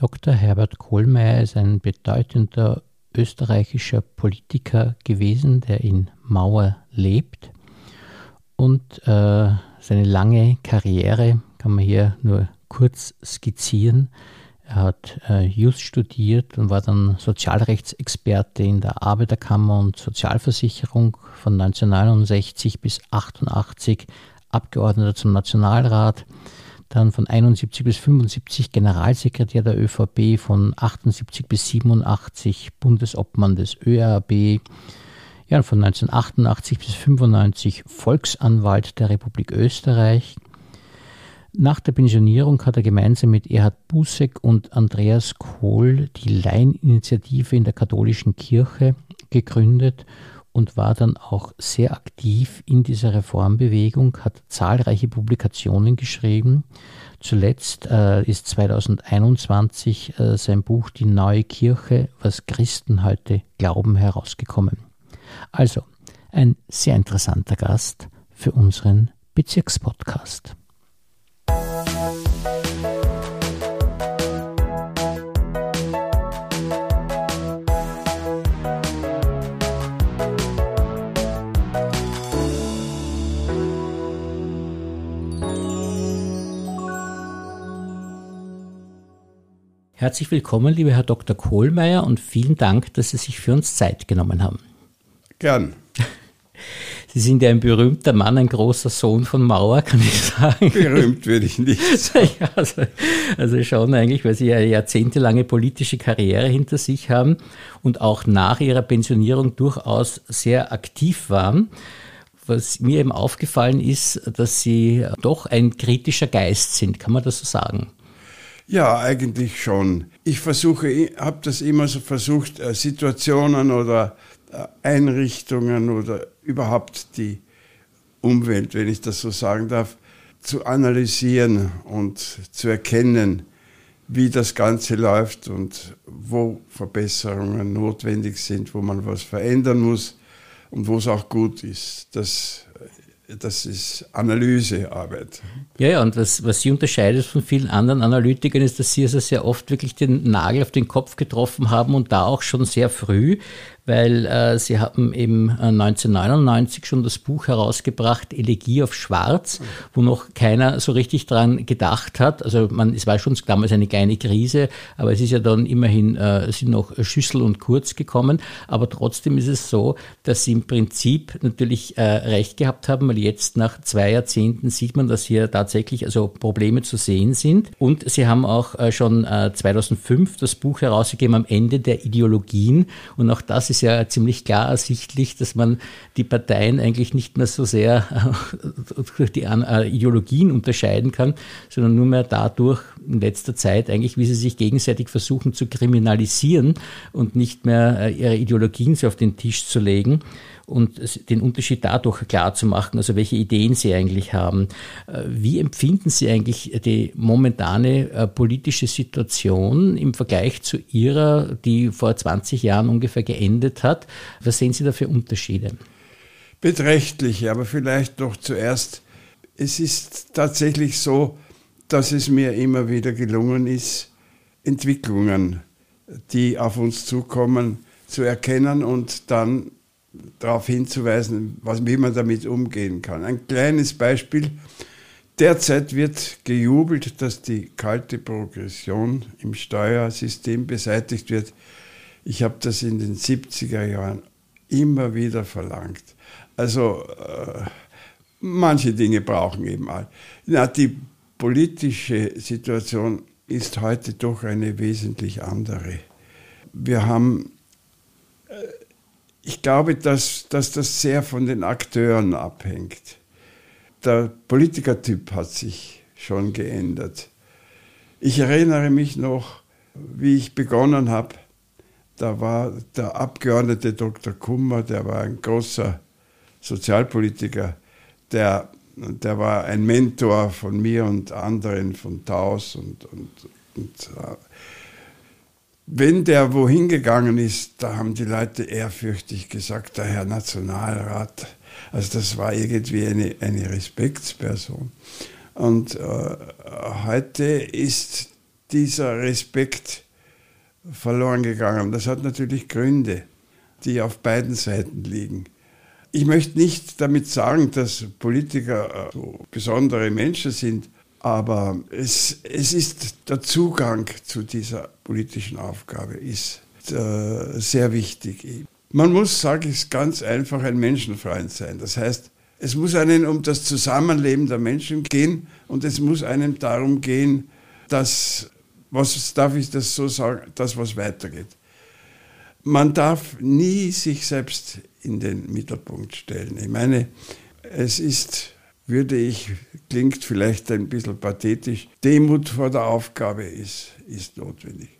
Dr. Herbert Kohlmeier ist ein bedeutender österreichischer Politiker gewesen, der in Mauer lebt. Und äh, seine lange Karriere kann man hier nur kurz skizzieren. Er hat äh, Just studiert und war dann Sozialrechtsexperte in der Arbeiterkammer und Sozialversicherung von 1969 bis 1988 Abgeordneter zum Nationalrat, dann von 71 bis 75 Generalsekretär der ÖVP, von 78 bis 87 Bundesobmann des ÖRB, ja, von 1988 bis 95 Volksanwalt der Republik Österreich. Nach der Pensionierung hat er gemeinsam mit Erhard Busek und Andreas Kohl die Laieninitiative in der katholischen Kirche gegründet und war dann auch sehr aktiv in dieser Reformbewegung, hat zahlreiche Publikationen geschrieben. Zuletzt äh, ist 2021 äh, sein Buch Die neue Kirche, was Christen heute glauben, herausgekommen. Also ein sehr interessanter Gast für unseren Bezirkspodcast. Herzlich willkommen, lieber Herr Dr. Kohlmeier, und vielen Dank, dass Sie sich für uns Zeit genommen haben. Gern. Sie sind ja ein berühmter Mann, ein großer Sohn von Mauer, kann ich sagen. Berühmt würde ich nicht ja, also, also, schon eigentlich, weil Sie eine jahrzehntelange politische Karriere hinter sich haben und auch nach Ihrer Pensionierung durchaus sehr aktiv waren. Was mir eben aufgefallen ist, dass Sie doch ein kritischer Geist sind. Kann man das so sagen? Ja, eigentlich schon. Ich versuche, habe das immer so versucht, äh, Situationen oder äh, Einrichtungen oder überhaupt die Umwelt, wenn ich das so sagen darf, zu analysieren und zu erkennen, wie das Ganze läuft und wo Verbesserungen notwendig sind, wo man was verändern muss und wo es auch gut ist. Das das ist Analysearbeit. Ja, ja, und was, was Sie unterscheidet von vielen anderen Analytikern ist, dass Sie also sehr oft wirklich den Nagel auf den Kopf getroffen haben und da auch schon sehr früh weil äh, sie haben eben 1999 äh, schon das Buch herausgebracht, Elegie auf Schwarz, wo noch keiner so richtig dran gedacht hat. Also man, es war schon damals eine kleine Krise, aber es ist ja dann immerhin, äh, sind noch Schüssel und Kurz gekommen. Aber trotzdem ist es so, dass sie im Prinzip natürlich äh, recht gehabt haben, weil jetzt nach zwei Jahrzehnten sieht man, dass hier tatsächlich also Probleme zu sehen sind. Und sie haben auch äh, schon äh, 2005 das Buch herausgegeben am Ende der Ideologien. Und auch das ist ja ziemlich klar ersichtlich, dass man die Parteien eigentlich nicht mehr so sehr durch die äh, Ideologien unterscheiden kann, sondern nur mehr dadurch in letzter Zeit eigentlich, wie sie sich gegenseitig versuchen zu kriminalisieren und nicht mehr äh, ihre Ideologien so auf den Tisch zu legen und den Unterschied dadurch klar zu machen, also welche Ideen Sie eigentlich haben. Äh, wie empfinden Sie eigentlich die momentane äh, politische Situation im Vergleich zu Ihrer, die vor 20 Jahren ungefähr geendet hat? Was sehen Sie da für Unterschiede? Beträchtliche, aber vielleicht doch zuerst. Es ist tatsächlich so, dass es mir immer wieder gelungen ist, Entwicklungen, die auf uns zukommen, zu erkennen und dann darauf hinzuweisen, was, wie man damit umgehen kann. Ein kleines Beispiel. Derzeit wird gejubelt, dass die kalte Progression im Steuersystem beseitigt wird. Ich habe das in den 70er Jahren immer wieder verlangt. Also äh, manche Dinge brauchen eben all. Die politische Situation ist heute doch eine wesentlich andere. Wir haben äh, ich glaube, dass, dass das sehr von den Akteuren abhängt. Der Politikertyp hat sich schon geändert. Ich erinnere mich noch, wie ich begonnen habe, da war der Abgeordnete Dr. Kummer, der war ein großer Sozialpolitiker, der, der war ein Mentor von mir und anderen von Taus und, und, und äh, wenn der wohin gegangen ist, da haben die Leute ehrfürchtig gesagt, der Herr Nationalrat. Also das war irgendwie eine, eine Respektsperson. Und äh, heute ist dieser Respekt verloren gegangen. Das hat natürlich Gründe, die auf beiden Seiten liegen. Ich möchte nicht damit sagen, dass Politiker äh, so besondere Menschen sind, aber es, es ist der Zugang zu dieser politischen Aufgabe ist äh, sehr wichtig. Man muss, sage ich ganz einfach, ein Menschenfreund sein. Das heißt, es muss einem um das Zusammenleben der Menschen gehen und es muss einem darum gehen, dass, was darf ich das so sagen, das, was weitergeht. Man darf nie sich selbst in den Mittelpunkt stellen. Ich meine, es ist, würde ich, klingt vielleicht ein bisschen pathetisch, Demut vor der Aufgabe ist, ist notwendig.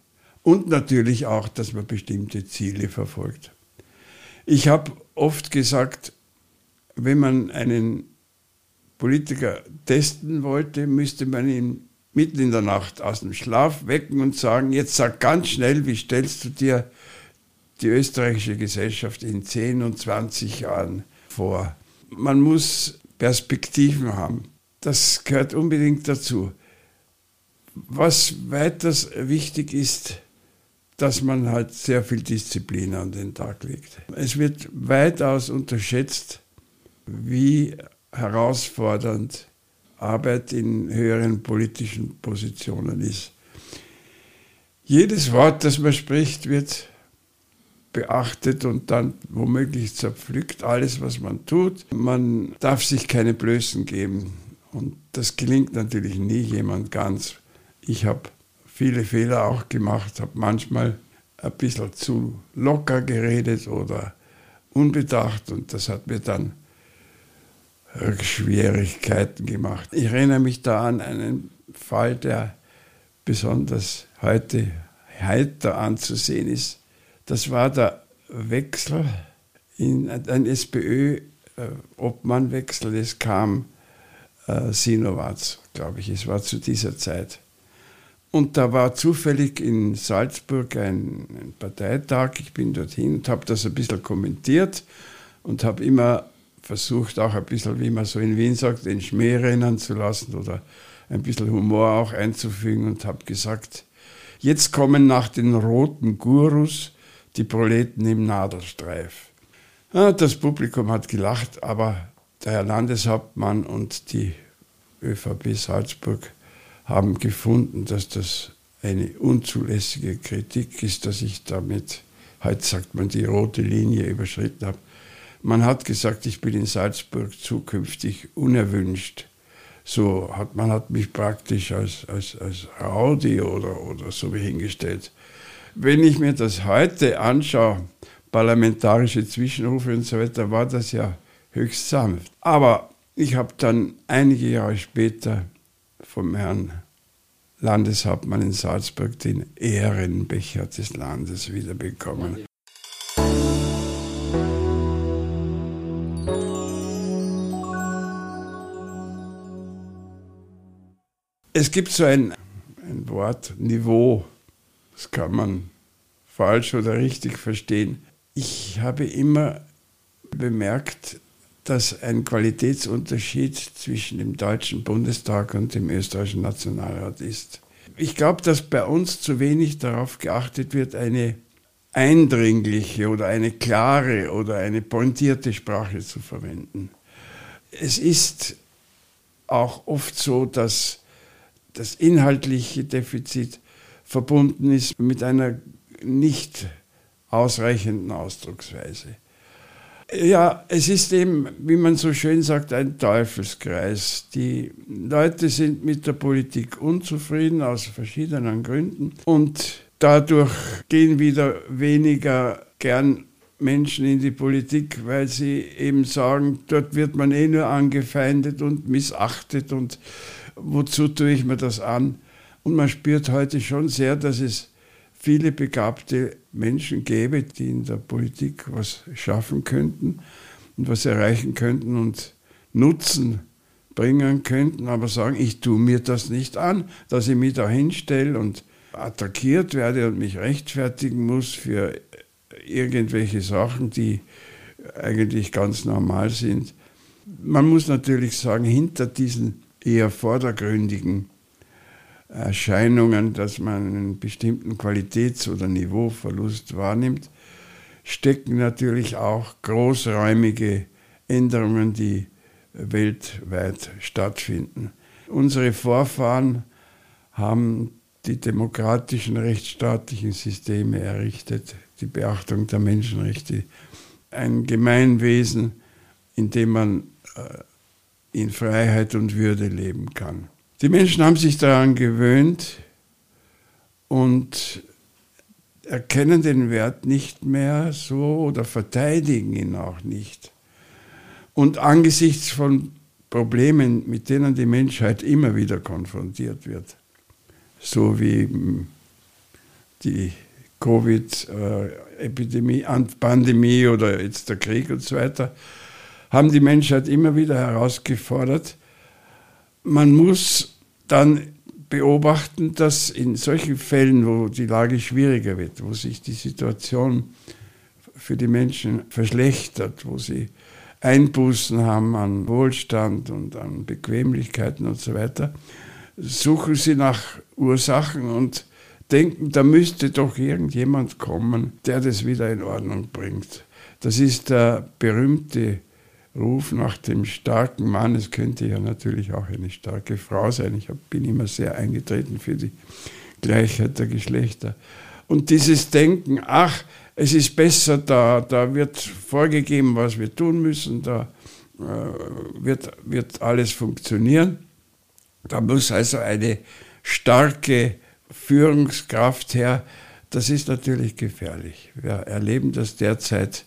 Und natürlich auch, dass man bestimmte Ziele verfolgt. Ich habe oft gesagt, wenn man einen Politiker testen wollte, müsste man ihn mitten in der Nacht aus dem Schlaf wecken und sagen, jetzt sag ganz schnell, wie stellst du dir die österreichische Gesellschaft in 10 und 20 Jahren vor? Man muss Perspektiven haben. Das gehört unbedingt dazu. Was weiters wichtig ist, dass man halt sehr viel Disziplin an den Tag legt. Es wird weitaus unterschätzt, wie herausfordernd Arbeit in höheren politischen Positionen ist. Jedes Wort, das man spricht, wird beachtet und dann womöglich zerpflückt, alles, was man tut. Man darf sich keine Blößen geben. Und das gelingt natürlich nie jemand ganz. Ich habe viele Fehler auch gemacht, habe manchmal ein bisschen zu locker geredet oder unbedacht und das hat mir dann Schwierigkeiten gemacht. Ich erinnere mich da an einen Fall, der besonders heute heiter anzusehen ist. Das war der Wechsel in ein SPÖ-Obmannwechsel. Es kam äh, Sinowatz, glaube ich. Es war zu dieser Zeit. Und da war zufällig in Salzburg ein, ein Parteitag. Ich bin dorthin und habe das ein bisschen kommentiert und habe immer versucht, auch ein bisschen, wie man so in Wien sagt, den Schmäh rennen zu lassen oder ein bisschen Humor auch einzufügen und habe gesagt, jetzt kommen nach den roten Gurus die Proleten im Nadelstreif. Ja, das Publikum hat gelacht, aber der Herr Landeshauptmann und die ÖVP Salzburg haben gefunden, dass das eine unzulässige Kritik ist, dass ich damit, heute sagt man, die rote Linie überschritten habe. Man hat gesagt, ich bin in Salzburg zukünftig unerwünscht. So hat man hat mich praktisch als, als, als Rowdy oder, oder so hingestellt. Wenn ich mir das heute anschaue, parlamentarische Zwischenrufe und so weiter, war das ja höchst sanft. Aber ich habe dann einige Jahre später vom Herrn Landeshauptmann in Salzburg den Ehrenbecher des Landes wiederbekommen. Es gibt so ein, ein Wort, Niveau, das kann man falsch oder richtig verstehen. Ich habe immer bemerkt, dass ein Qualitätsunterschied zwischen dem Deutschen Bundestag und dem österreichischen Nationalrat ist. Ich glaube, dass bei uns zu wenig darauf geachtet wird, eine eindringliche oder eine klare oder eine pointierte Sprache zu verwenden. Es ist auch oft so, dass das inhaltliche Defizit verbunden ist mit einer nicht ausreichenden Ausdrucksweise. Ja, es ist eben, wie man so schön sagt, ein Teufelskreis. Die Leute sind mit der Politik unzufrieden aus verschiedenen Gründen und dadurch gehen wieder weniger gern Menschen in die Politik, weil sie eben sagen, dort wird man eh nur angefeindet und missachtet und wozu tue ich mir das an? Und man spürt heute schon sehr, dass es viele begabte Menschen gäbe, die in der Politik was schaffen könnten und was erreichen könnten und Nutzen bringen könnten, aber sagen, ich tue mir das nicht an, dass ich mich da hinstelle und attackiert werde und mich rechtfertigen muss für irgendwelche Sachen, die eigentlich ganz normal sind. Man muss natürlich sagen, hinter diesen eher vordergründigen Erscheinungen, dass man einen bestimmten Qualitäts- oder Niveauverlust wahrnimmt, stecken natürlich auch großräumige Änderungen, die weltweit stattfinden. Unsere Vorfahren haben die demokratischen rechtsstaatlichen Systeme errichtet, die Beachtung der Menschenrechte, ein Gemeinwesen, in dem man äh, in Freiheit und Würde leben kann. Die Menschen haben sich daran gewöhnt und erkennen den Wert nicht mehr so oder verteidigen ihn auch nicht. Und angesichts von Problemen, mit denen die Menschheit immer wieder konfrontiert wird, so wie hm, die Covid-Epidemie, Pandemie oder jetzt der Krieg und so weiter, haben die Menschheit immer wieder herausgefordert. Man muss dann beobachten, dass in solchen Fällen, wo die Lage schwieriger wird, wo sich die Situation für die Menschen verschlechtert, wo sie Einbußen haben an Wohlstand und an Bequemlichkeiten und so weiter, suchen sie nach Ursachen und denken, da müsste doch irgendjemand kommen, der das wieder in Ordnung bringt. Das ist der berühmte Ruf nach dem starken Mann. Es könnte ja natürlich auch eine starke Frau sein. Ich bin immer sehr eingetreten für die Gleichheit der Geschlechter. Und dieses Denken, ach, es ist besser, da, da wird vorgegeben, was wir tun müssen, da äh, wird, wird alles funktionieren. Da muss also eine starke Führungskraft her. Das ist natürlich gefährlich. Wir erleben das derzeit.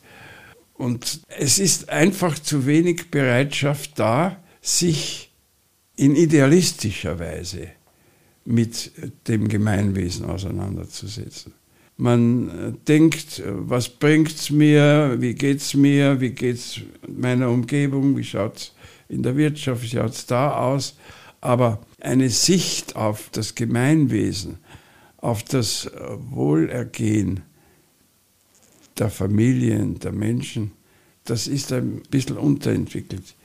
Und es ist einfach zu wenig Bereitschaft da, sich in idealistischer Weise mit dem Gemeinwesen auseinanderzusetzen. Man äh, denkt, äh, was bringt es mir, wie geht es mir, wie geht es meiner Umgebung, wie schaut es in der Wirtschaft, wie schaut es da aus. Aber eine Sicht auf das Gemeinwesen, auf das Wohlergehen der Familien, der Menschen, das ist ein bisschen unterentwickelt.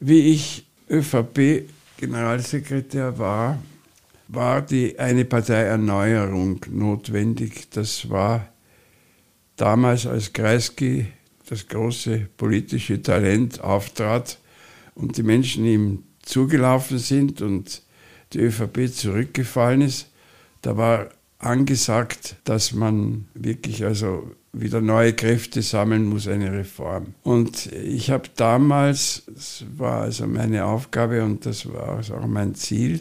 Wie ich ÖVP-Generalsekretär war, war die eine Parteierneuerung notwendig. Das war damals, als Kreisky das große politische Talent auftrat und die Menschen ihm zugelaufen sind und die ÖVP zurückgefallen ist, da war angesagt, dass man wirklich also wieder neue Kräfte sammeln muss, eine Reform. Und ich habe damals, das war also meine Aufgabe und das war also auch mein Ziel,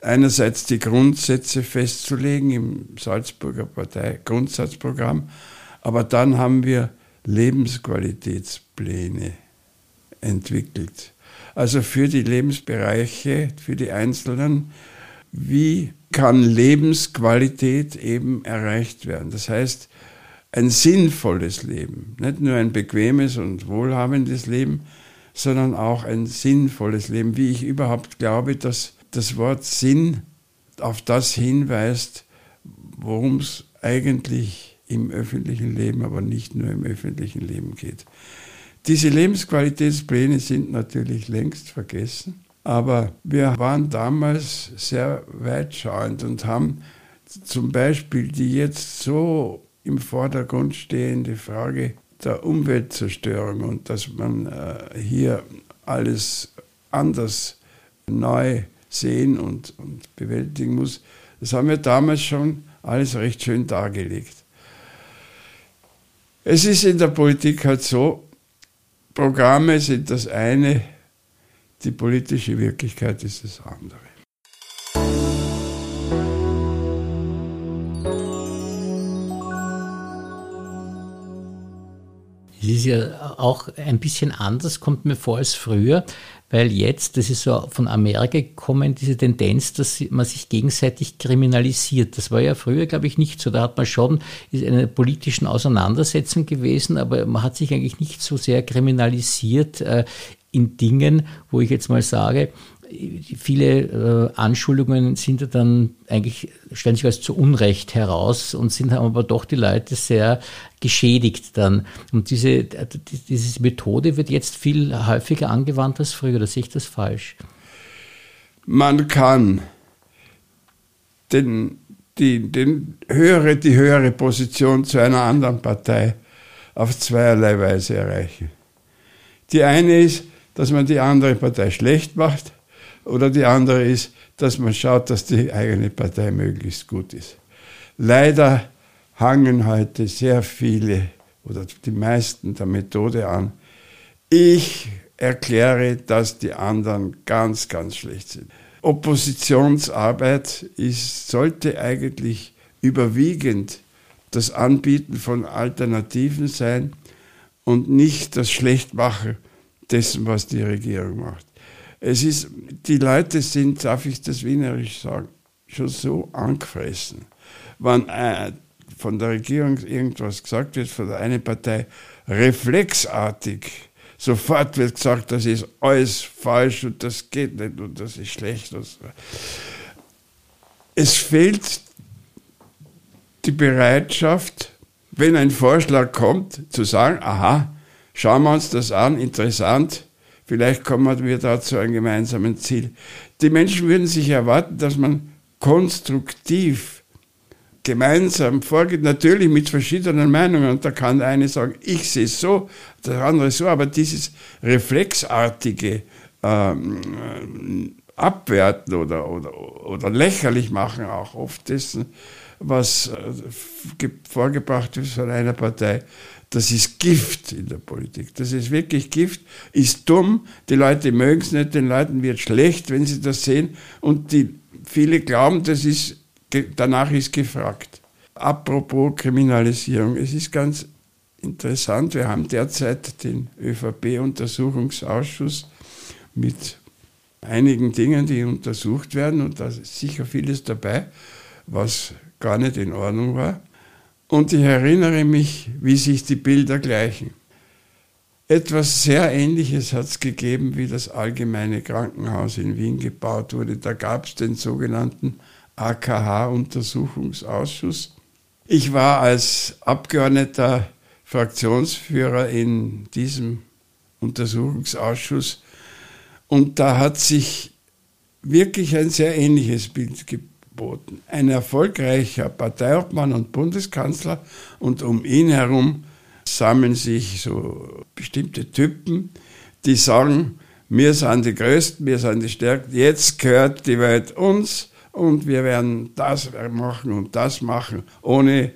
einerseits die Grundsätze festzulegen im Salzburger Partei Grundsatzprogramm, aber dann haben wir Lebensqualitätspläne entwickelt. Also für die Lebensbereiche, für die Einzelnen, wie kann Lebensqualität eben erreicht werden? Das heißt, ein sinnvolles Leben, nicht nur ein bequemes und wohlhabendes Leben, sondern auch ein sinnvolles Leben, wie ich überhaupt glaube, dass das Wort Sinn auf das hinweist, worum es eigentlich im öffentlichen Leben, aber nicht nur im öffentlichen Leben geht. Diese Lebensqualitätspläne sind natürlich längst vergessen, aber wir waren damals sehr weitschauend und haben zum Beispiel die jetzt so im Vordergrund stehende Frage der Umweltzerstörung und dass man äh, hier alles anders neu sehen und, und bewältigen muss. Das haben wir damals schon alles recht schön dargelegt. Es ist in der Politik halt so, Programme sind das eine, die politische Wirklichkeit ist das andere. Ist ja auch ein bisschen anders, kommt mir vor als früher, weil jetzt, das ist so von Amerika gekommen, diese Tendenz, dass man sich gegenseitig kriminalisiert. Das war ja früher, glaube ich, nicht so. Da hat man schon in einer politischen Auseinandersetzung gewesen, aber man hat sich eigentlich nicht so sehr kriminalisiert äh, in Dingen, wo ich jetzt mal sage, viele äh, Anschuldigungen sind ja dann eigentlich, stellen sich als zu Unrecht heraus und sind aber doch die Leute sehr geschädigt dann. Und diese, diese Methode wird jetzt viel häufiger angewandt als früher, oder sehe ich das falsch? Man kann den, die, den höhere, die höhere Position zu einer anderen Partei auf zweierlei Weise erreichen. Die eine ist, dass man die andere Partei schlecht macht, oder die andere ist, dass man schaut, dass die eigene Partei möglichst gut ist. Leider hangen heute sehr viele oder die meisten der Methode an. Ich erkläre, dass die anderen ganz, ganz schlecht sind. Oppositionsarbeit ist, sollte eigentlich überwiegend das Anbieten von Alternativen sein und nicht das Schlechtmachen dessen, was die Regierung macht. Es ist, die Leute sind, darf ich das wienerisch sagen, schon so angefressen. Wenn äh, von der Regierung irgendwas gesagt wird, von der einen Partei, reflexartig, sofort wird gesagt, das ist alles falsch und das geht nicht und das ist schlecht. Es fehlt die Bereitschaft, wenn ein Vorschlag kommt, zu sagen, aha, schauen wir uns das an, interessant, Vielleicht kommen wir da zu einem gemeinsamen Ziel. Die Menschen würden sich erwarten, dass man konstruktiv gemeinsam vorgeht, natürlich mit verschiedenen Meinungen. Und da kann der eine sagen, ich sehe es so, der andere so, aber dieses reflexartige ähm, Abwerten oder, oder, oder lächerlich machen auch oft dessen, was äh, vorgebracht wird von einer Partei, das ist Gift in der Politik. Das ist wirklich Gift, ist dumm. Die Leute mögen es nicht, den Leuten wird schlecht, wenn sie das sehen. Und die, viele glauben, das ist, danach ist gefragt. Apropos Kriminalisierung, es ist ganz interessant, wir haben derzeit den ÖVP-Untersuchungsausschuss mit einigen Dingen, die untersucht werden und da ist sicher vieles dabei, was gar nicht in Ordnung war. Und ich erinnere mich, wie sich die Bilder gleichen. Etwas sehr Ähnliches hat es gegeben, wie das Allgemeine Krankenhaus in Wien gebaut wurde. Da gab es den sogenannten AKH-Untersuchungsausschuss. Ich war als Abgeordneter Fraktionsführer in diesem Untersuchungsausschuss und da hat sich wirklich ein sehr ähnliches Bild ge geboten. Ein erfolgreicher Parteiobmann und Bundeskanzler und um ihn herum sammeln sich so bestimmte Typen, die sagen, wir sind die Größten, wir sind die Stärksten, jetzt gehört die Welt uns und wir werden das machen und das machen, ohne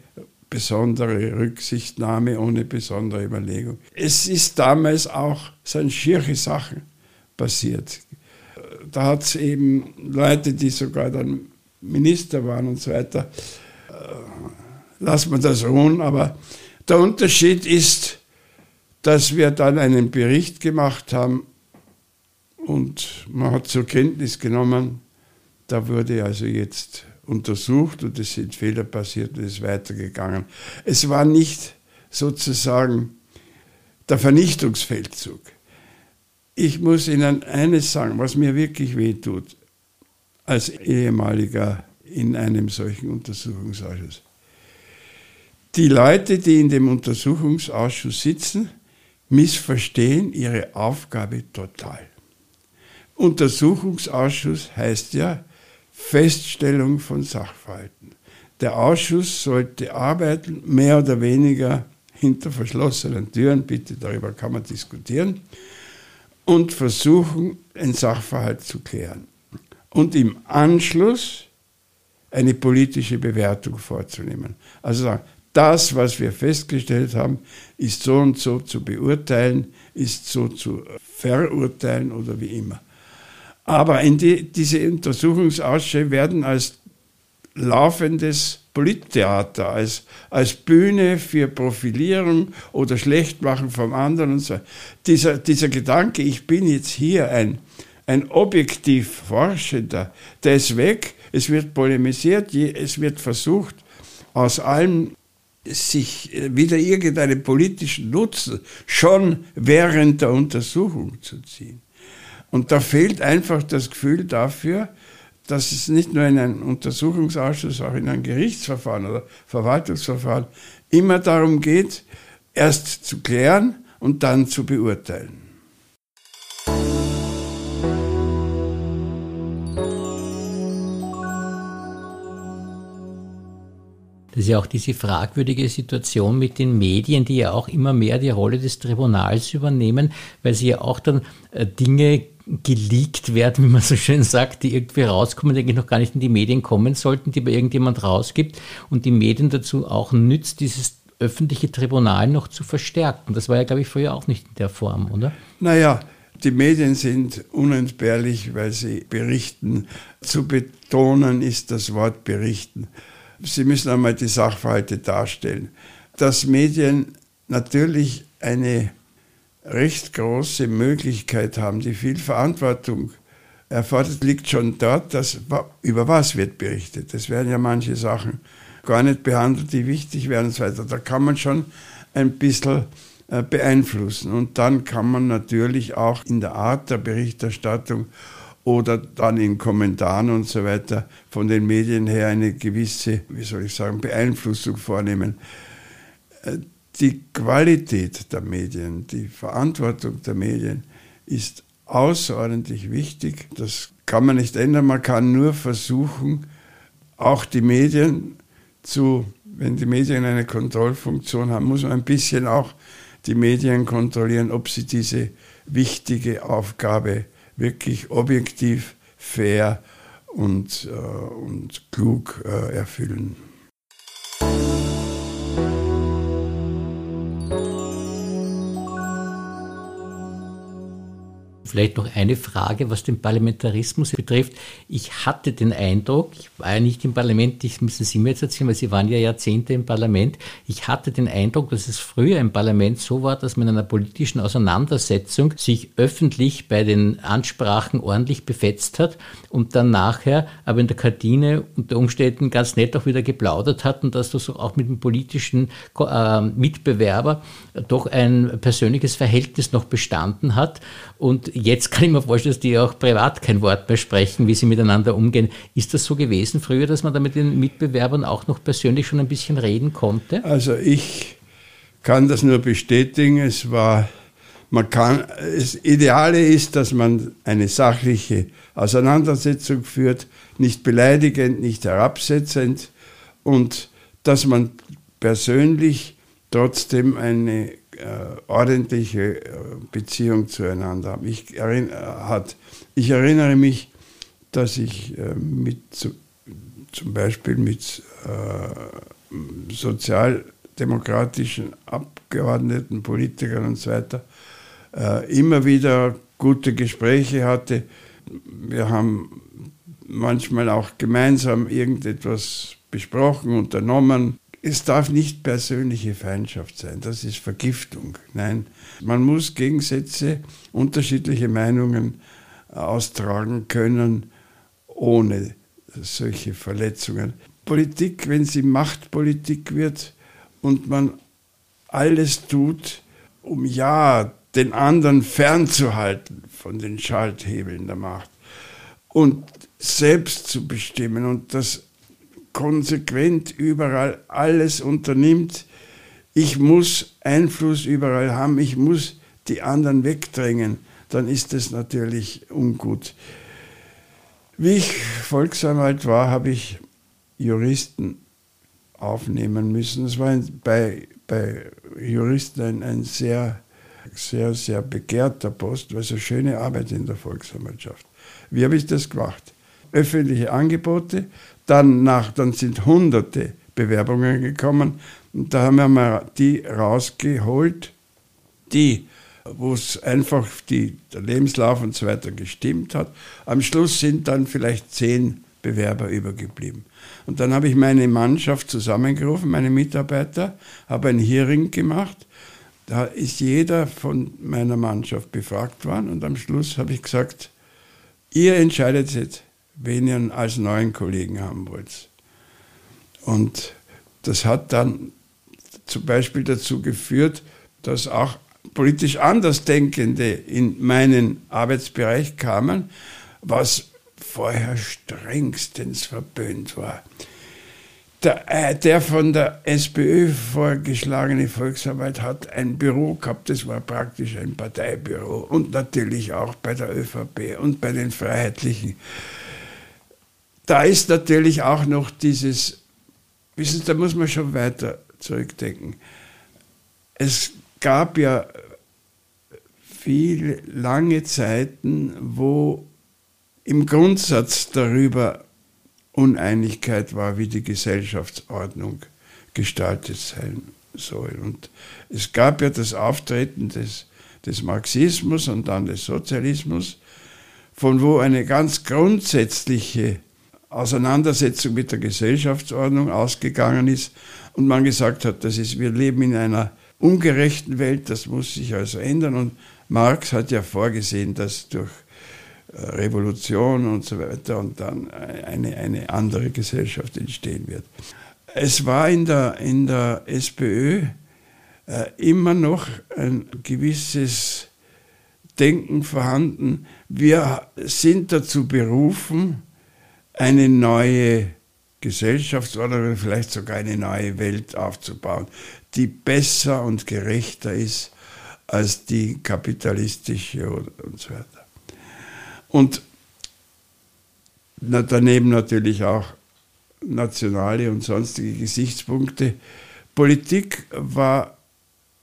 besondere Rücksichtnahme, ohne besondere Überlegung. Es ist damals auch so schierige Sachen passiert. Da hat es eben Leute, die sogar dann Minister waren und so weiter, äh, lassen wir das ruhen. Aber der Unterschied ist, dass wir dann einen Bericht gemacht haben und man hat zur Kenntnis genommen, da wurde also jetzt untersucht und es sind Fehler passiert und es ist weitergegangen. Es war nicht sozusagen der Vernichtungsfeldzug. Ich muss Ihnen eines sagen, was mir wirklich wehtut als ehemaliger in einem solchen Untersuchungsausschuss. Die Leute, die in dem Untersuchungsausschuss sitzen, missverstehen ihre Aufgabe total. Untersuchungsausschuss heißt ja Feststellung von Sachverhalten. Der Ausschuss sollte arbeiten, mehr oder weniger hinter verschlossenen Türen, bitte darüber kann man diskutieren, und versuchen, einen Sachverhalt zu klären und im Anschluss eine politische Bewertung vorzunehmen. Also sagen, das, was wir festgestellt haben, ist so und so zu beurteilen, ist so zu verurteilen oder wie immer. Aber die, diese Untersuchungsausschüsse werden als laufendes Polittheater, als, als Bühne für Profilierung oder Schlechtmachen vom anderen und so. Dieser, dieser Gedanke, ich bin jetzt hier ein, ein objektiv Forschender, der ist weg, es wird polemisiert, es wird versucht, aus allem sich wieder irgendeinen politischen Nutzen schon während der Untersuchung zu ziehen. Und da fehlt einfach das Gefühl dafür, dass es nicht nur in einem Untersuchungsausschuss, auch in einem Gerichtsverfahren oder Verwaltungsverfahren immer darum geht, erst zu klären und dann zu beurteilen. Das ist ja auch diese fragwürdige Situation mit den Medien, die ja auch immer mehr die Rolle des Tribunals übernehmen, weil sie ja auch dann äh, Dinge geleakt werden, wie man so schön sagt, die irgendwie rauskommen, die eigentlich noch gar nicht in die Medien kommen sollten, die bei irgendjemand rausgibt und die Medien dazu auch nützt, dieses öffentliche Tribunal noch zu verstärken. Das war ja, glaube ich, früher auch nicht in der Form, oder? Naja, die Medien sind unentbehrlich, weil sie berichten. Zu betonen ist das Wort berichten. Sie müssen einmal die Sachverhalte darstellen. Dass Medien natürlich eine recht große Möglichkeit haben, die viel Verantwortung erfordert, liegt schon dort, dass über was wird berichtet. Es werden ja manche Sachen gar nicht behandelt, die wichtig wären und so weiter. Da kann man schon ein bisschen äh, beeinflussen. Und dann kann man natürlich auch in der Art der Berichterstattung oder dann in Kommentaren und so weiter von den Medien her eine gewisse, wie soll ich sagen, Beeinflussung vornehmen. Äh, die Qualität der Medien, die Verantwortung der Medien ist außerordentlich wichtig. Das kann man nicht ändern. Man kann nur versuchen, auch die Medien zu, wenn die Medien eine Kontrollfunktion haben, muss man ein bisschen auch die Medien kontrollieren, ob sie diese wichtige Aufgabe wirklich objektiv, fair und, äh, und klug äh, erfüllen. Vielleicht noch eine Frage, was den Parlamentarismus betrifft. Ich hatte den Eindruck, ich war ja nicht im Parlament, ich müssen Sie mir jetzt erzählen, weil Sie waren ja Jahrzehnte im Parlament. Ich hatte den Eindruck, dass es früher im Parlament so war, dass man in einer politischen Auseinandersetzung sich öffentlich bei den Ansprachen ordentlich befetzt hat und dann nachher aber in der Kantine unter Umständen ganz nett auch wieder geplaudert hat und dass das auch mit dem politischen äh, Mitbewerber doch ein persönliches Verhältnis noch bestanden hat. Und jetzt kann ich mir vorstellen, dass die auch privat kein Wort mehr sprechen, wie sie miteinander umgehen. Ist das so gewesen früher, dass man da mit den Mitbewerbern auch noch persönlich schon ein bisschen reden konnte? Also ich kann das nur bestätigen. Es war, man kann, das Ideale ist, dass man eine sachliche Auseinandersetzung führt, nicht beleidigend, nicht herabsetzend und dass man persönlich trotzdem eine ordentliche äh, Beziehung zueinander haben. Ich, erinnere, hat, ich erinnere mich, dass ich äh, mit zum Beispiel mit äh, sozialdemokratischen Abgeordneten, Politikern und so weiter äh, immer wieder gute Gespräche hatte. Wir haben manchmal auch gemeinsam irgendetwas besprochen, unternommen es darf nicht persönliche Feindschaft sein, das ist Vergiftung. Nein, man muss Gegensätze, unterschiedliche Meinungen austragen können, ohne solche Verletzungen. Politik, wenn sie Machtpolitik wird und man alles tut, um ja den anderen fernzuhalten von den Schalthebeln der Macht und selbst zu bestimmen und das konsequent überall alles unternimmt. Ich muss Einfluss überall haben, ich muss die anderen wegdrängen, dann ist das natürlich ungut. Wie ich Volksanwalt war, habe ich Juristen aufnehmen müssen. Es war bei, bei Juristen ein, ein sehr, sehr, sehr begehrter Post, weil so schöne Arbeit in der Volksanwaltschaft. Wie habe ich das gemacht? Öffentliche Angebote, dann, nach, dann sind hunderte Bewerbungen gekommen und da haben wir mal die rausgeholt, die, wo es einfach die, der Lebenslauf und so weiter gestimmt hat. Am Schluss sind dann vielleicht zehn Bewerber übergeblieben. Und dann habe ich meine Mannschaft zusammengerufen, meine Mitarbeiter, habe ein Hearing gemacht. Da ist jeder von meiner Mannschaft befragt worden und am Schluss habe ich gesagt, ihr entscheidet jetzt, wen ihr als neuen Kollegen haben wollt. Und das hat dann zum Beispiel dazu geführt, dass auch politisch Andersdenkende in meinen Arbeitsbereich kamen, was vorher strengstens verböhnt war. Der, äh, der, von der SPÖ vorgeschlagene Volksarbeit hat ein Büro gehabt, das war praktisch ein Parteibüro und natürlich auch bei der ÖVP und bei den Freiheitlichen da ist natürlich auch noch dieses wissen Sie, da muss man schon weiter zurückdenken. Es gab ja viele lange Zeiten, wo im Grundsatz darüber Uneinigkeit war, wie die Gesellschaftsordnung gestaltet sein soll. Und es gab ja das Auftreten des, des Marxismus und dann des Sozialismus, von wo eine ganz grundsätzliche Auseinandersetzung mit der Gesellschaftsordnung ausgegangen ist und man gesagt hat, das ist, wir leben in einer ungerechten Welt, das muss sich also ändern. Und Marx hat ja vorgesehen, dass durch äh, Revolution und so weiter und dann eine, eine andere Gesellschaft entstehen wird. Es war in der, in der SPÖ äh, immer noch ein gewisses Denken vorhanden. Wir sind dazu berufen, eine neue Gesellschaftsordnung, vielleicht sogar eine neue Welt aufzubauen, die besser und gerechter ist als die kapitalistische und so weiter. Und daneben natürlich auch nationale und sonstige Gesichtspunkte. Politik war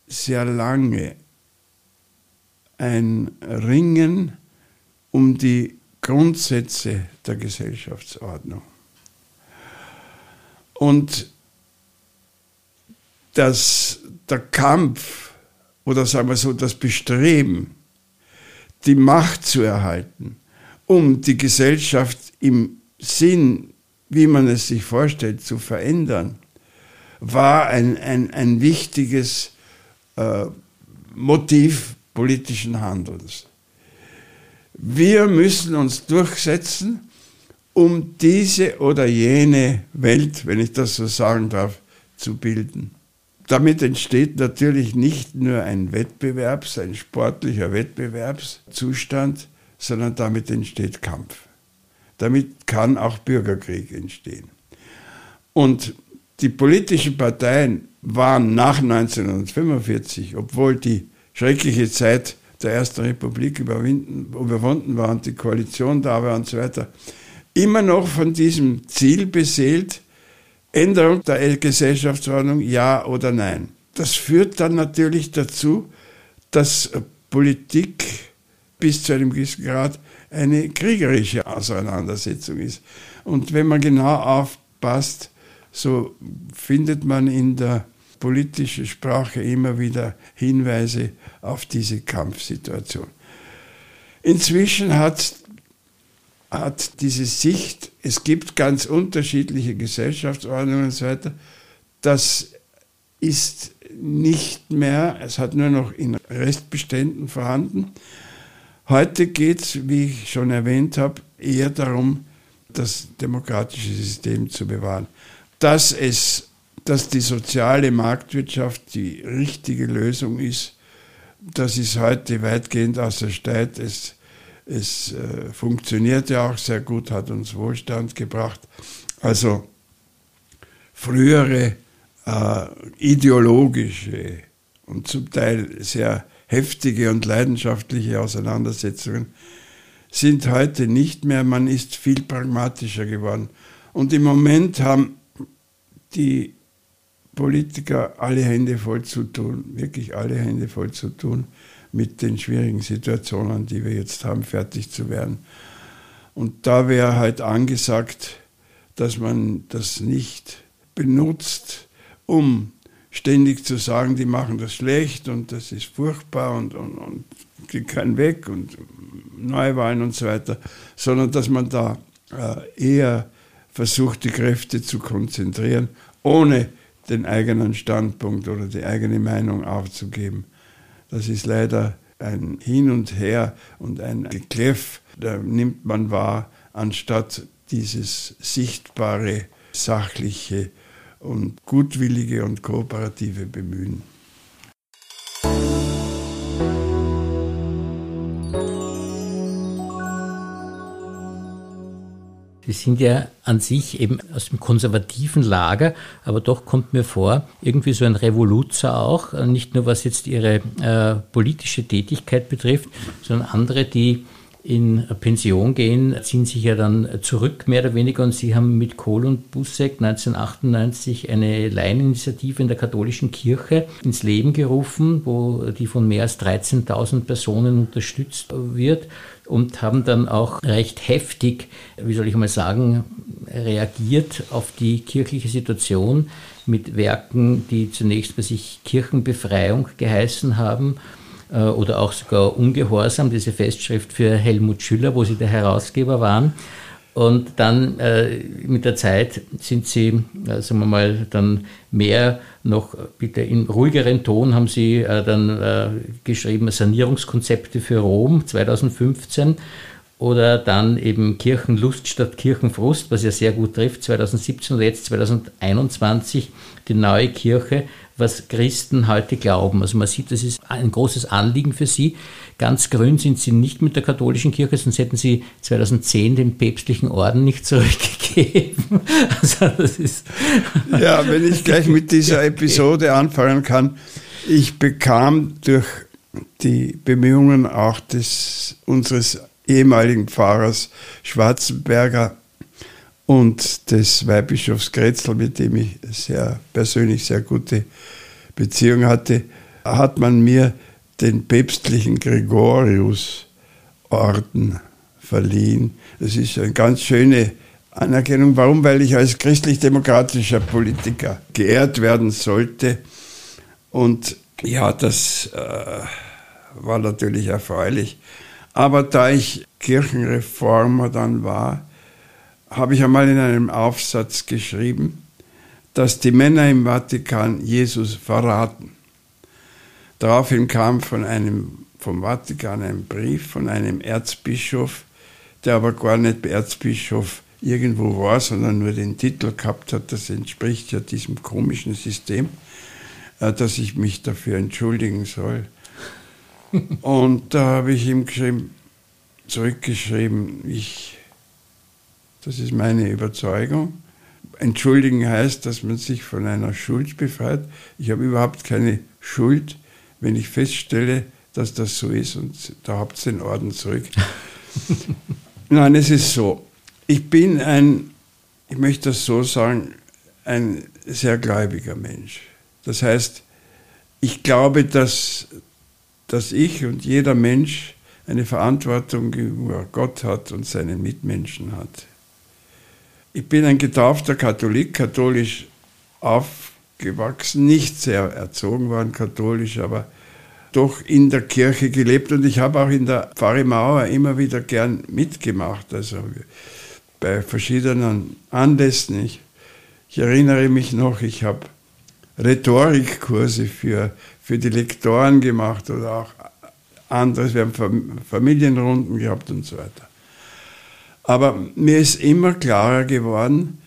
sehr lange ein Ringen um die Grundsätze der Gesellschaftsordnung. Und dass der Kampf oder sagen wir so das Bestreben, die Macht zu erhalten, um die Gesellschaft im Sinn, wie man es sich vorstellt, zu verändern, war ein, ein, ein wichtiges äh, Motiv politischen Handelns. Wir müssen uns durchsetzen, um diese oder jene Welt, wenn ich das so sagen darf, zu bilden. Damit entsteht natürlich nicht nur ein Wettbewerbs-, ein sportlicher Wettbewerbszustand, sondern damit entsteht Kampf. Damit kann auch Bürgerkrieg entstehen. Und die politischen Parteien waren nach 1945, obwohl die schreckliche Zeit der Ersten Republik überwunden war und die Koalition da war und so weiter, immer noch von diesem Ziel beseelt, Änderung der Gesellschaftsordnung, ja oder nein. Das führt dann natürlich dazu, dass Politik bis zu einem gewissen Grad eine kriegerische Auseinandersetzung ist. Und wenn man genau aufpasst, so findet man in der politischen Sprache immer wieder Hinweise auf diese Kampfsituation. Inzwischen hat hat diese Sicht, es gibt ganz unterschiedliche Gesellschaftsordnungen und so weiter, das ist nicht mehr, es hat nur noch in Restbeständen vorhanden. Heute geht es, wie ich schon erwähnt habe, eher darum, das demokratische System zu bewahren. Dass es, dass die soziale Marktwirtschaft die richtige Lösung ist, das ist heute weitgehend außer Streit. Es es äh, funktioniert ja auch sehr gut, hat uns Wohlstand gebracht. Also frühere äh, ideologische und zum Teil sehr heftige und leidenschaftliche Auseinandersetzungen sind heute nicht mehr. Man ist viel pragmatischer geworden. Und im Moment haben die Politiker alle Hände voll zu tun, wirklich alle Hände voll zu tun, mit den schwierigen Situationen, die wir jetzt haben, fertig zu werden. Und da wäre halt angesagt, dass man das nicht benutzt, um ständig zu sagen, die machen das schlecht und das ist furchtbar und, und, und die können weg und Neuwahlen und so weiter, sondern dass man da äh, eher versucht, die Kräfte zu konzentrieren, ohne den eigenen Standpunkt oder die eigene Meinung aufzugeben. Das ist leider ein Hin und Her und ein Gekläff, da nimmt man wahr, anstatt dieses sichtbare, sachliche und gutwillige und kooperative Bemühen. Sie sind ja an sich eben aus dem konservativen Lager, aber doch kommt mir vor, irgendwie so ein Revoluzer auch, nicht nur was jetzt Ihre äh, politische Tätigkeit betrifft, sondern andere, die in Pension gehen, ziehen sich ja dann zurück, mehr oder weniger. Und Sie haben mit Kohl und Busseck 1998 eine Laieninitiative in der katholischen Kirche ins Leben gerufen, wo die von mehr als 13.000 Personen unterstützt wird und haben dann auch recht heftig, wie soll ich mal sagen, reagiert auf die kirchliche Situation mit Werken, die zunächst bei sich Kirchenbefreiung geheißen haben oder auch sogar Ungehorsam, diese Festschrift für Helmut Schüller, wo sie der Herausgeber waren. Und dann äh, mit der Zeit sind sie, äh, sagen wir mal, dann mehr noch bitte in ruhigeren Ton haben sie äh, dann äh, geschrieben Sanierungskonzepte für Rom 2015 oder dann eben Kirchenlust statt Kirchenfrust, was ja sehr gut trifft, 2017 oder jetzt 2021 die neue Kirche, was Christen heute glauben. Also man sieht, das ist ein großes Anliegen für sie. Ganz grün sind sie nicht mit der katholischen Kirche, sonst hätten sie 2010 den päpstlichen Orden nicht zurückgegeben. Also das ist ja, wenn ich gleich mit dieser Episode anfangen kann. Ich bekam durch die Bemühungen auch des, unseres ehemaligen Pfarrers Schwarzenberger und des Weihbischofs Grätzl, mit dem ich sehr persönlich sehr gute Beziehungen hatte, hat man mir den päpstlichen Gregorius-Orden verliehen. Das ist eine ganz schöne Anerkennung. Warum? Weil ich als christlich-demokratischer Politiker geehrt werden sollte. Und ja, das äh, war natürlich erfreulich. Aber da ich Kirchenreformer dann war, habe ich einmal in einem Aufsatz geschrieben, dass die Männer im Vatikan Jesus verraten. Daraufhin kam von einem, vom Vatikan ein Brief von einem Erzbischof, der aber gar nicht Erzbischof irgendwo war, sondern nur den Titel gehabt hat. Das entspricht ja diesem komischen System, äh, dass ich mich dafür entschuldigen soll. Und da habe ich ihm geschrieben, zurückgeschrieben, ich, das ist meine Überzeugung. Entschuldigen heißt, dass man sich von einer Schuld befreit. Ich habe überhaupt keine Schuld, wenn ich feststelle, dass das so ist und da habt ihr den Orden zurück. Nein, es ist so. Ich bin ein, ich möchte das so sagen, ein sehr gläubiger Mensch. Das heißt, ich glaube, dass dass ich und jeder Mensch eine Verantwortung gegenüber Gott hat und seinen Mitmenschen hat. Ich bin ein getaufter Katholik, katholisch aufgewachsen, nicht sehr erzogen worden katholisch, aber doch in der Kirche gelebt und ich habe auch in der Pfarre Mauer immer wieder gern mitgemacht, also bei verschiedenen Anlässen. Ich, ich erinnere mich noch, ich habe Rhetorikkurse für für die Lektoren gemacht oder auch anderes. Wir haben Familienrunden gehabt und so weiter. Aber mir ist immer klarer geworden,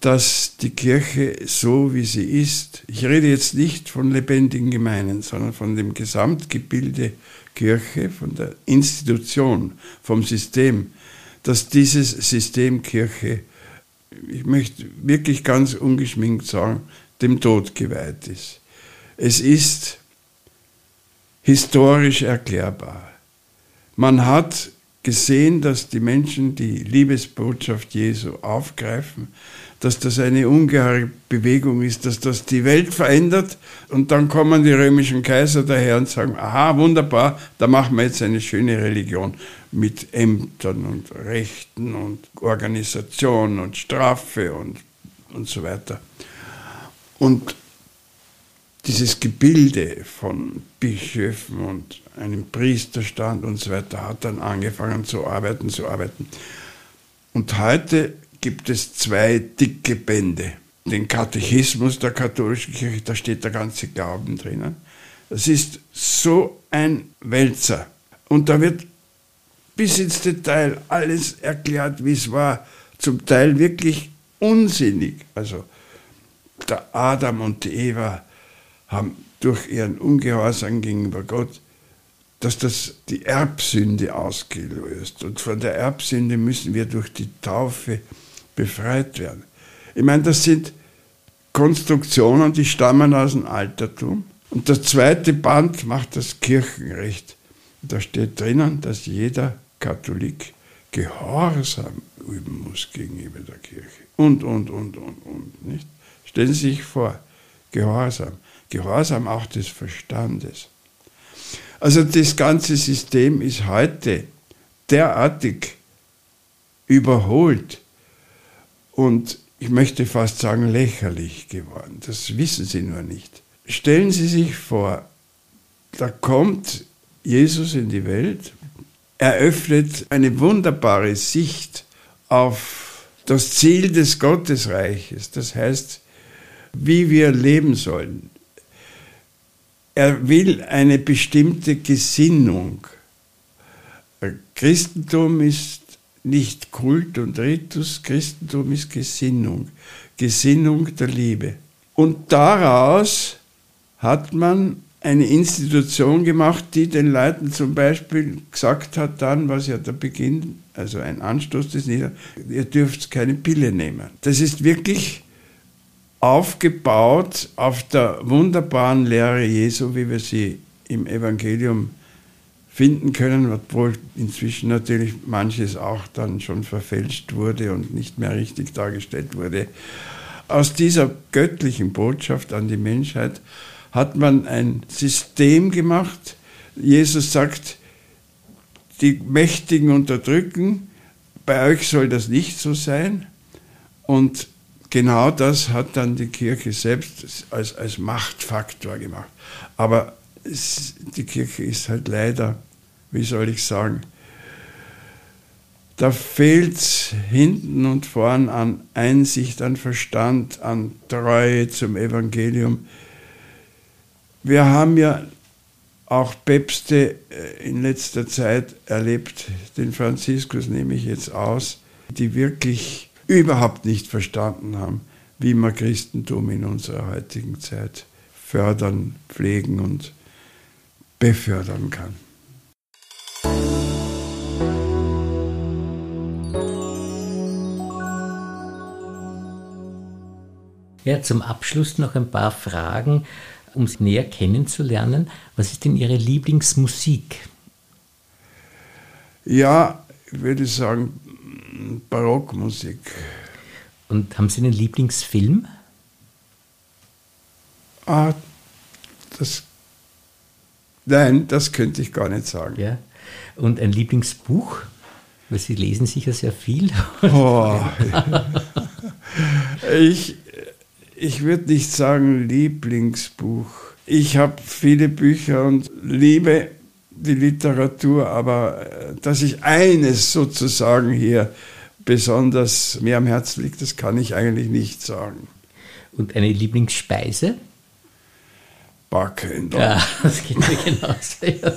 dass die Kirche so wie sie ist, ich rede jetzt nicht von lebendigen Gemeinden, sondern von dem Gesamtgebilde Kirche, von der Institution, vom System, dass dieses System Kirche, ich möchte wirklich ganz ungeschminkt sagen, dem Tod geweiht ist. Es ist historisch erklärbar. Man hat gesehen, dass die Menschen die Liebesbotschaft Jesu aufgreifen, dass das eine ungeheure Bewegung ist, dass das die Welt verändert und dann kommen die römischen Kaiser daher und sagen, aha, wunderbar, da machen wir jetzt eine schöne Religion mit Ämtern und Rechten und Organisation und Strafe und, und so weiter. Und dieses Gebilde von Bischöfen und einem Priesterstand und so weiter hat dann angefangen zu arbeiten, zu arbeiten. Und heute gibt es zwei dicke Bände. Den Katechismus der katholischen Kirche, da steht der ganze Glauben drinnen. Das ist so ein Wälzer. Und da wird bis ins Detail alles erklärt, wie es war. Zum Teil wirklich unsinnig. Also der Adam und die Eva haben durch ihren Ungehorsam gegenüber Gott, dass das die Erbsünde ausgelöst. Und von der Erbsünde müssen wir durch die Taufe befreit werden. Ich meine, das sind Konstruktionen, die stammen aus dem Altertum. Und das zweite Band macht das Kirchenrecht. Da steht drinnen, dass jeder Katholik Gehorsam üben muss gegenüber der Kirche. Und, und, und, und, und. Nicht? Stellen Sie sich vor, Gehorsam. Gehorsam auch des Verstandes. Also das ganze System ist heute derartig überholt und ich möchte fast sagen lächerlich geworden. Das wissen Sie nur nicht. Stellen Sie sich vor, da kommt Jesus in die Welt, eröffnet eine wunderbare Sicht auf das Ziel des Gottesreiches, das heißt, wie wir leben sollen. Er will eine bestimmte Gesinnung. Christentum ist nicht Kult und Ritus, Christentum ist Gesinnung, Gesinnung der Liebe. Und daraus hat man eine Institution gemacht, die den Leuten zum Beispiel gesagt hat, dann, was ja der Beginn, also ein Anstoß des Nieder, ihr dürft keine Pille nehmen. Das ist wirklich aufgebaut auf der wunderbaren Lehre Jesu, wie wir sie im Evangelium finden können, obwohl inzwischen natürlich manches auch dann schon verfälscht wurde und nicht mehr richtig dargestellt wurde. Aus dieser göttlichen Botschaft an die Menschheit hat man ein System gemacht. Jesus sagt, die Mächtigen unterdrücken, bei euch soll das nicht so sein. Und genau das hat dann die Kirche selbst als, als Machtfaktor gemacht. Aber es, die Kirche ist halt leider, wie soll ich sagen, da fehlt es hinten und vorn an Einsicht, an Verstand, an Treue zum Evangelium. Wir haben ja auch Päpste äh, in letzter Zeit erlebt, den Franziskus nehme ich jetzt aus, die wirklich überhaupt nicht verstanden haben, wie man Christentum in unserer heutigen Zeit fördern, pflegen und befördern kann. Ja, zum Abschluss noch ein paar Fragen um Sie näher kennenzulernen. Was ist denn Ihre Lieblingsmusik? Ja, ich würde sagen Barockmusik. Und haben Sie einen Lieblingsfilm? Ah, das. Nein, das könnte ich gar nicht sagen. Ja. Und ein Lieblingsbuch? Weil Sie lesen sicher sehr viel. Oh. ich, ich würde nicht sagen Lieblingsbuch. Ich habe viele Bücher und liebe die Literatur, aber äh, dass ich eines sozusagen hier besonders mir am Herzen liegt, das kann ich eigentlich nicht sagen. Und eine Lieblingsspeise? Backhändel. Ja, das geht mir genauso.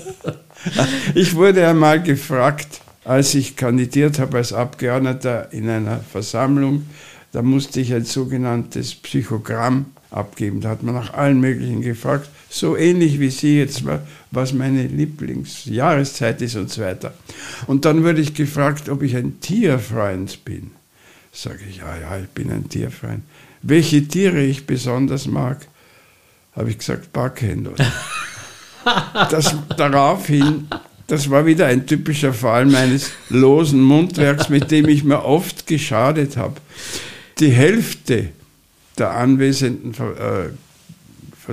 ich wurde einmal gefragt, als ich kandidiert habe als Abgeordneter in einer Versammlung, da musste ich ein sogenanntes Psychogramm abgeben. Da hat man nach allen möglichen gefragt, so ähnlich wie Sie jetzt, was meine Lieblingsjahreszeit ist und so weiter. Und dann wurde ich gefragt, ob ich ein Tierfreund bin. Sage ich, ja, ja, ich bin ein Tierfreund. Welche Tiere ich besonders mag, habe ich gesagt, Backhändel. das, daraufhin, das war wieder ein typischer Fall meines losen Mundwerks, mit dem ich mir oft geschadet habe die Hälfte der anwesenden äh,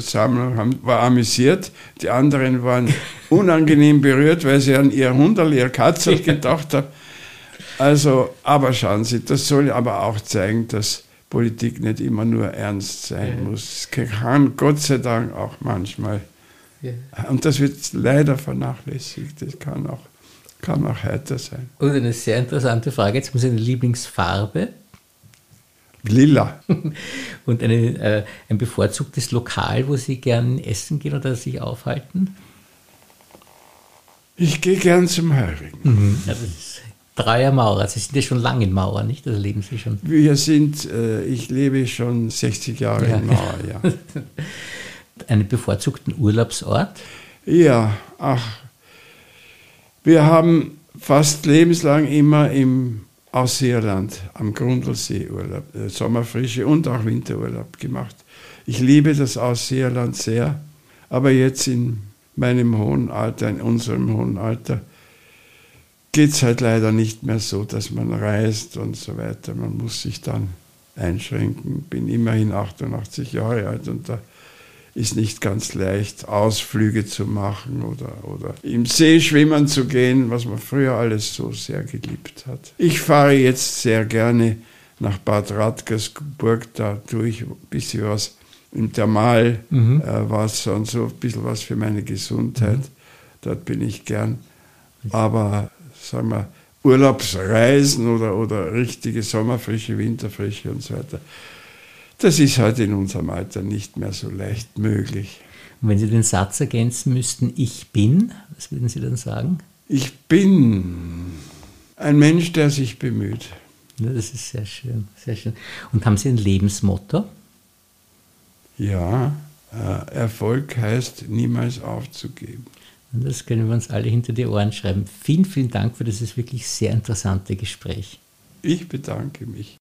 Versammlung haben, war amüsiert, die anderen waren unangenehm berührt, weil sie an ihr Hunderl, ihr Katzel gedacht haben. Also, aber schauen Sie, das soll aber auch zeigen, dass Politik nicht immer nur ernst sein ja. muss. Es kann Gott sei Dank auch manchmal. Ja. Und das wird leider vernachlässigt. Das kann auch, kann auch heiter sein. Und eine sehr interessante Frage: Jetzt haben Sie eine Lieblingsfarbe? Lila. Und eine, äh, ein bevorzugtes Lokal, wo Sie gern essen gehen oder sich aufhalten? Ich gehe gern zum Heurigen. Mhm. Ja, das ist Treuer Maurer. Sie sind ja schon lange in Mauer, nicht? Also leben Sie schon. Wir sind, äh, ich lebe schon 60 Jahre ja. in Mauer, ja. Einen bevorzugten Urlaubsort? Ja, ach. Wir haben fast lebenslang immer im Ausseerland am Grundlsee Urlaub, äh, Sommerfrische und auch Winterurlaub gemacht. Ich liebe das Ausseerland sehr, aber jetzt in meinem hohen Alter, in unserem hohen Alter, geht es halt leider nicht mehr so, dass man reist und so weiter. Man muss sich dann einschränken. Bin immerhin 88 Jahre alt und da ist nicht ganz leicht, Ausflüge zu machen oder, oder im See schwimmen zu gehen, was man früher alles so sehr geliebt hat. Ich fahre jetzt sehr gerne nach Bad Radkersburg, da tue ich ein bisschen was im Thermalwasser mhm. äh, und so ein bisschen was für meine Gesundheit. Mhm. Dort bin ich gern. Aber sagen wir, Urlaubsreisen oder, oder richtige Sommerfrische, Winterfrische und so weiter, das ist halt in unserem Alter nicht mehr so leicht möglich. Und wenn Sie den Satz ergänzen müssten, ich bin, was würden Sie dann sagen? Ich bin ein Mensch, der sich bemüht. Ja, das ist sehr schön, sehr schön. Und haben Sie ein Lebensmotto? Ja, äh, Erfolg heißt niemals aufzugeben. Und das können wir uns alle hinter die Ohren schreiben. Vielen, vielen Dank für dieses wirklich sehr interessante Gespräch. Ich bedanke mich.